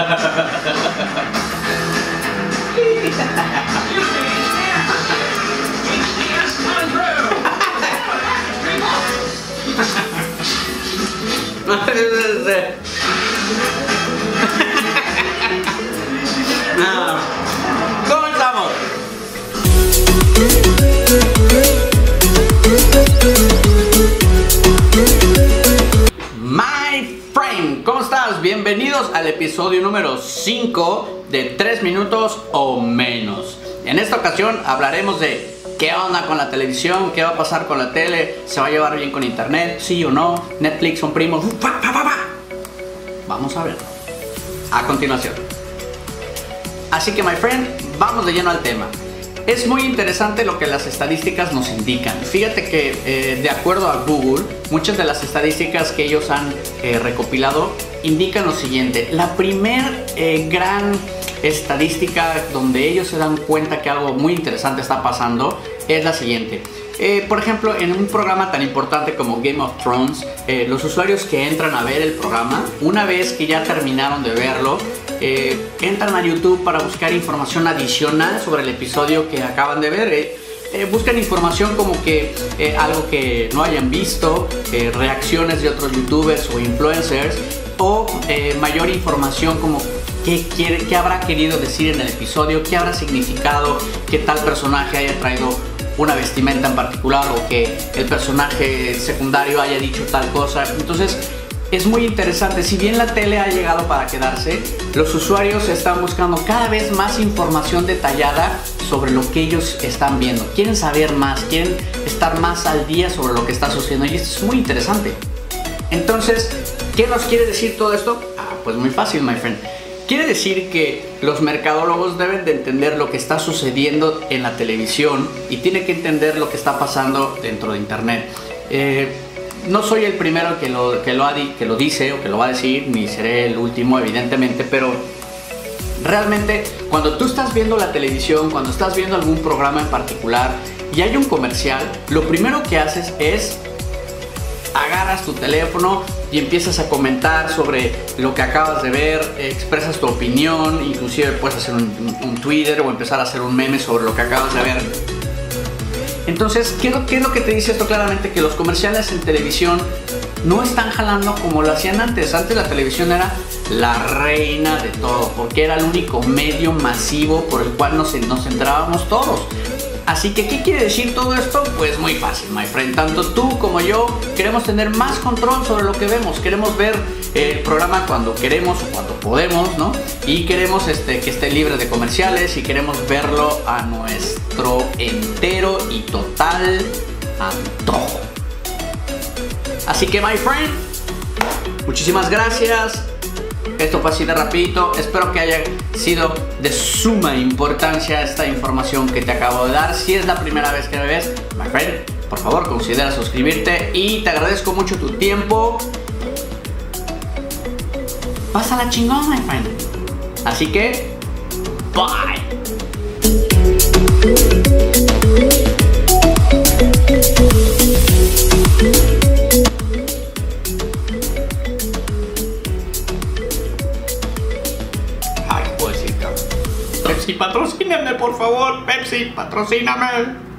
¿Cómo ¿cómo estás? Bienvenidos al episodio número 5 de 3 minutos o menos. En esta ocasión hablaremos de qué onda con la televisión, qué va a pasar con la tele, se va a llevar bien con internet, sí o no, Netflix son primos. Vamos a verlo. A continuación. Así que, my friend, vamos de lleno al tema. Es muy interesante lo que las estadísticas nos indican. Fíjate que eh, de acuerdo a Google, muchas de las estadísticas que ellos han eh, recopilado indican lo siguiente. La primer eh, gran estadística donde ellos se dan cuenta que algo muy interesante está pasando es la siguiente. Eh, por ejemplo, en un programa tan importante como Game of Thrones, eh, los usuarios que entran a ver el programa, una vez que ya terminaron de verlo, eh, entran a YouTube para buscar información adicional sobre el episodio que acaban de ver. buscan información como que algo que no hayan visto, reacciones de otros youtubers o influencers, o mayor información como qué, quiere, qué habrá querido decir en el episodio, qué habrá significado, qué tal personaje haya traído una vestimenta en particular o que el personaje secundario haya dicho tal cosa. Entonces es muy interesante. Si bien la tele ha llegado para quedarse, los usuarios están buscando cada vez más información detallada sobre lo que ellos están viendo. Quieren saber más, quieren estar más al día sobre lo que está sucediendo y esto es muy interesante. Entonces, ¿qué nos quiere decir todo esto? Ah, pues muy fácil, my friend Quiere decir que los mercadólogos deben de entender lo que está sucediendo en la televisión y tiene que entender lo que está pasando dentro de Internet. Eh, no soy el primero que lo, que lo dice o que lo va a decir, ni seré el último evidentemente, pero realmente cuando tú estás viendo la televisión, cuando estás viendo algún programa en particular y hay un comercial, lo primero que haces es agarras tu teléfono y empiezas a comentar sobre lo que acabas de ver, expresas tu opinión, inclusive puedes hacer un, Twitter o empezar a hacer un meme sobre lo que acabas de ver. Entonces, ¿qué, ¿qué es lo que te dice esto claramente? Que los comerciales en televisión no están jalando como lo hacían antes. Antes la televisión era la reina de todo, porque era el único medio masivo por el cual nos, nos centrábamos todos. Así que, ¿qué quiere decir todo esto? Pues muy fácil, my friend. Tanto tú como yo queremos tener más control sobre lo que vemos. Queremos ver el programa cuando queremos o cuando podemos, ¿no? Y queremos este, que esté libre de comerciales y queremos verlo a nuestro entero y total antojo. Así que, my friend, muchísimas gracias. Esto fue así de rapidito. Espero que haya sido de suma importancia esta información que te acabo de dar. Si es la primera vez que me ves, my friend, por favor considera suscribirte y te agradezco mucho tu tiempo. la chingón, my friend. Así que, bye. Pepsi, patrocíname, por favor. Pepsi, patrocíname.